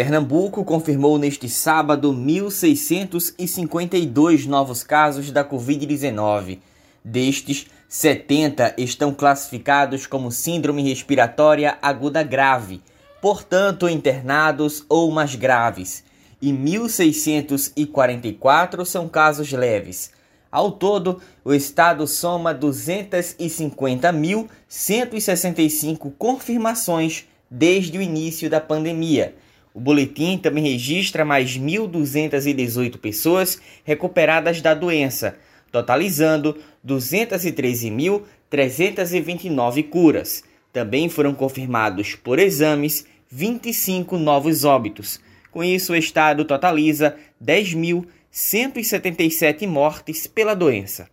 Pernambuco confirmou neste sábado 1.652 novos casos da Covid-19. Destes, 70 estão classificados como síndrome respiratória aguda grave, portanto internados ou mais graves, e 1.644 são casos leves. Ao todo, o estado soma 250.165 confirmações desde o início da pandemia. O boletim também registra mais 1.218 pessoas recuperadas da doença, totalizando 213.329 curas. Também foram confirmados por exames 25 novos óbitos. Com isso, o estado totaliza 10.177 mortes pela doença.